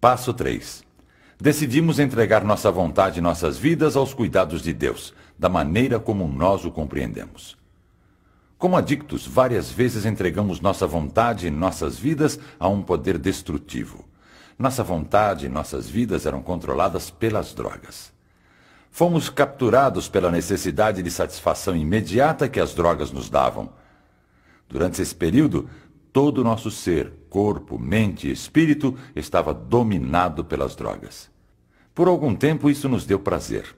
Passo 3. Decidimos entregar nossa vontade e nossas vidas aos cuidados de Deus, da maneira como nós o compreendemos. Como adictos, várias vezes entregamos nossa vontade e nossas vidas a um poder destrutivo. Nossa vontade e nossas vidas eram controladas pelas drogas. Fomos capturados pela necessidade de satisfação imediata que as drogas nos davam. Durante esse período, todo o nosso ser, corpo, mente e espírito estava dominado pelas drogas. Por algum tempo isso nos deu prazer.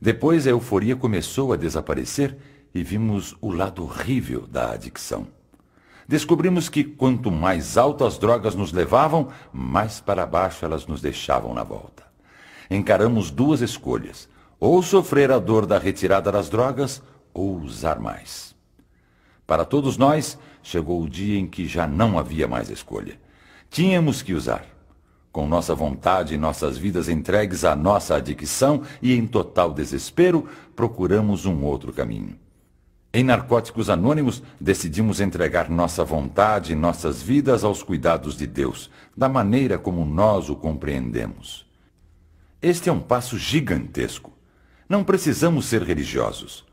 Depois a euforia começou a desaparecer e vimos o lado horrível da adicção. Descobrimos que quanto mais alto as drogas nos levavam, mais para baixo elas nos deixavam na volta. Encaramos duas escolhas: ou sofrer a dor da retirada das drogas, ou usar mais. Para todos nós, chegou o dia em que já não havia mais escolha. Tínhamos que usar. Com nossa vontade e nossas vidas entregues à nossa adicção e em total desespero, procuramos um outro caminho. Em Narcóticos Anônimos, decidimos entregar nossa vontade e nossas vidas aos cuidados de Deus, da maneira como nós o compreendemos. Este é um passo gigantesco. Não precisamos ser religiosos.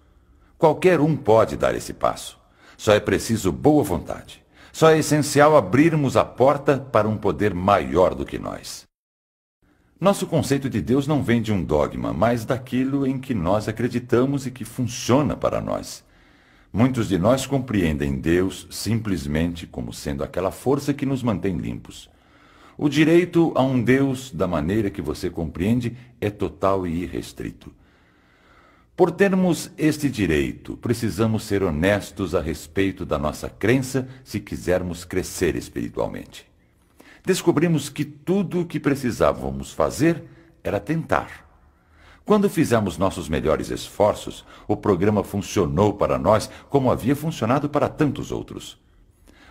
Qualquer um pode dar esse passo. Só é preciso boa vontade. Só é essencial abrirmos a porta para um poder maior do que nós. Nosso conceito de Deus não vem de um dogma, mas daquilo em que nós acreditamos e que funciona para nós. Muitos de nós compreendem Deus simplesmente como sendo aquela força que nos mantém limpos. O direito a um Deus, da maneira que você compreende, é total e irrestrito. Por termos este direito, precisamos ser honestos a respeito da nossa crença se quisermos crescer espiritualmente. Descobrimos que tudo o que precisávamos fazer era tentar. Quando fizemos nossos melhores esforços, o programa funcionou para nós como havia funcionado para tantos outros.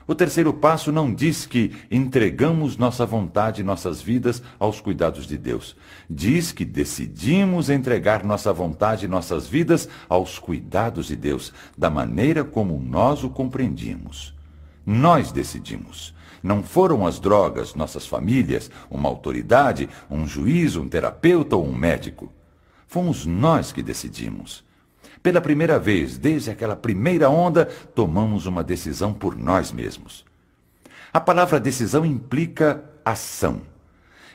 O terceiro passo não diz que entregamos nossa vontade e nossas vidas aos cuidados de Deus. Diz que decidimos entregar nossa vontade e nossas vidas aos cuidados de Deus, da maneira como nós o compreendíamos. Nós decidimos. Não foram as drogas, nossas famílias, uma autoridade, um juiz, um terapeuta ou um médico. Fomos nós que decidimos. Pela primeira vez, desde aquela primeira onda, tomamos uma decisão por nós mesmos. A palavra decisão implica ação.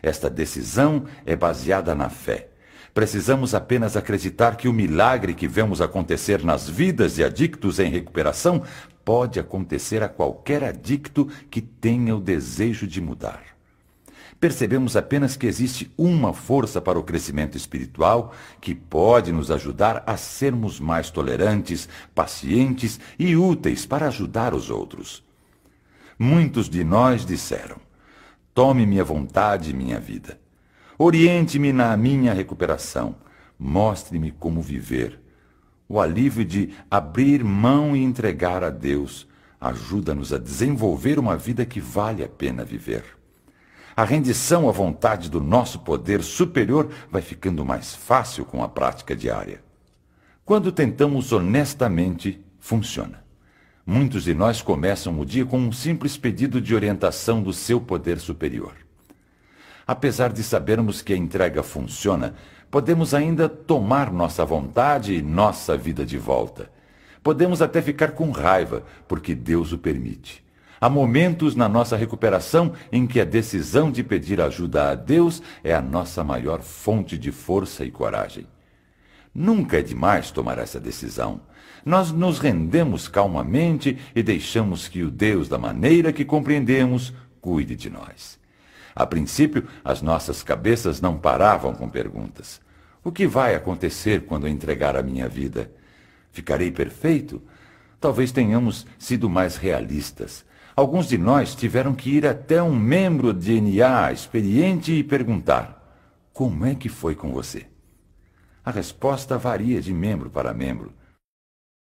Esta decisão é baseada na fé. Precisamos apenas acreditar que o milagre que vemos acontecer nas vidas de adictos em recuperação pode acontecer a qualquer adicto que tenha o desejo de mudar percebemos apenas que existe uma força para o crescimento espiritual que pode nos ajudar a sermos mais tolerantes, pacientes e úteis para ajudar os outros. Muitos de nós disseram: Tome minha vontade e minha vida. Oriente-me na minha recuperação. Mostre-me como viver. O alívio de abrir mão e entregar a Deus ajuda-nos a desenvolver uma vida que vale a pena viver. A rendição à vontade do nosso poder superior vai ficando mais fácil com a prática diária. Quando tentamos honestamente, funciona. Muitos de nós começam o dia com um simples pedido de orientação do seu poder superior. Apesar de sabermos que a entrega funciona, podemos ainda tomar nossa vontade e nossa vida de volta. Podemos até ficar com raiva, porque Deus o permite. Há momentos na nossa recuperação em que a decisão de pedir ajuda a Deus é a nossa maior fonte de força e coragem. Nunca é demais tomar essa decisão. Nós nos rendemos calmamente e deixamos que o Deus, da maneira que compreendemos, cuide de nós. A princípio, as nossas cabeças não paravam com perguntas. O que vai acontecer quando entregar a minha vida? Ficarei perfeito? Talvez tenhamos sido mais realistas. Alguns de nós tiveram que ir até um membro de NA experiente e perguntar: Como é que foi com você? A resposta varia de membro para membro.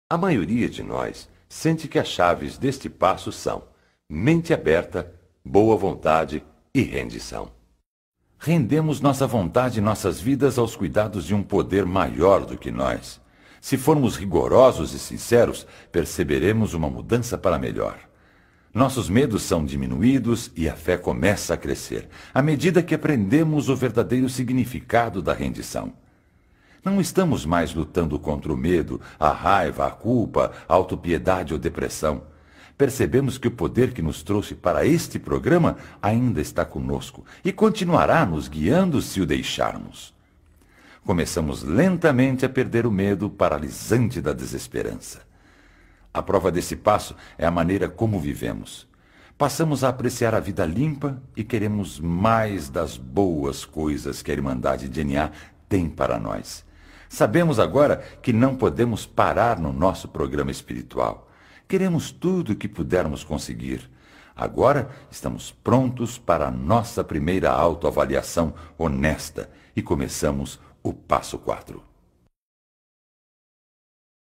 A maioria de nós sente que as chaves deste passo são mente aberta, boa vontade e rendição. Rendemos nossa vontade e nossas vidas aos cuidados de um poder maior do que nós. Se formos rigorosos e sinceros, perceberemos uma mudança para melhor. Nossos medos são diminuídos e a fé começa a crescer, à medida que aprendemos o verdadeiro significado da rendição. Não estamos mais lutando contra o medo, a raiva, a culpa, a autopiedade ou depressão. Percebemos que o poder que nos trouxe para este programa ainda está conosco e continuará nos guiando se o deixarmos. Começamos lentamente a perder o medo paralisante da desesperança. A prova desse passo é a maneira como vivemos. Passamos a apreciar a vida limpa e queremos mais das boas coisas que a Irmandade DNA tem para nós. Sabemos agora que não podemos parar no nosso programa espiritual. Queremos tudo o que pudermos conseguir. Agora estamos prontos para a nossa primeira autoavaliação honesta e começamos o passo 4.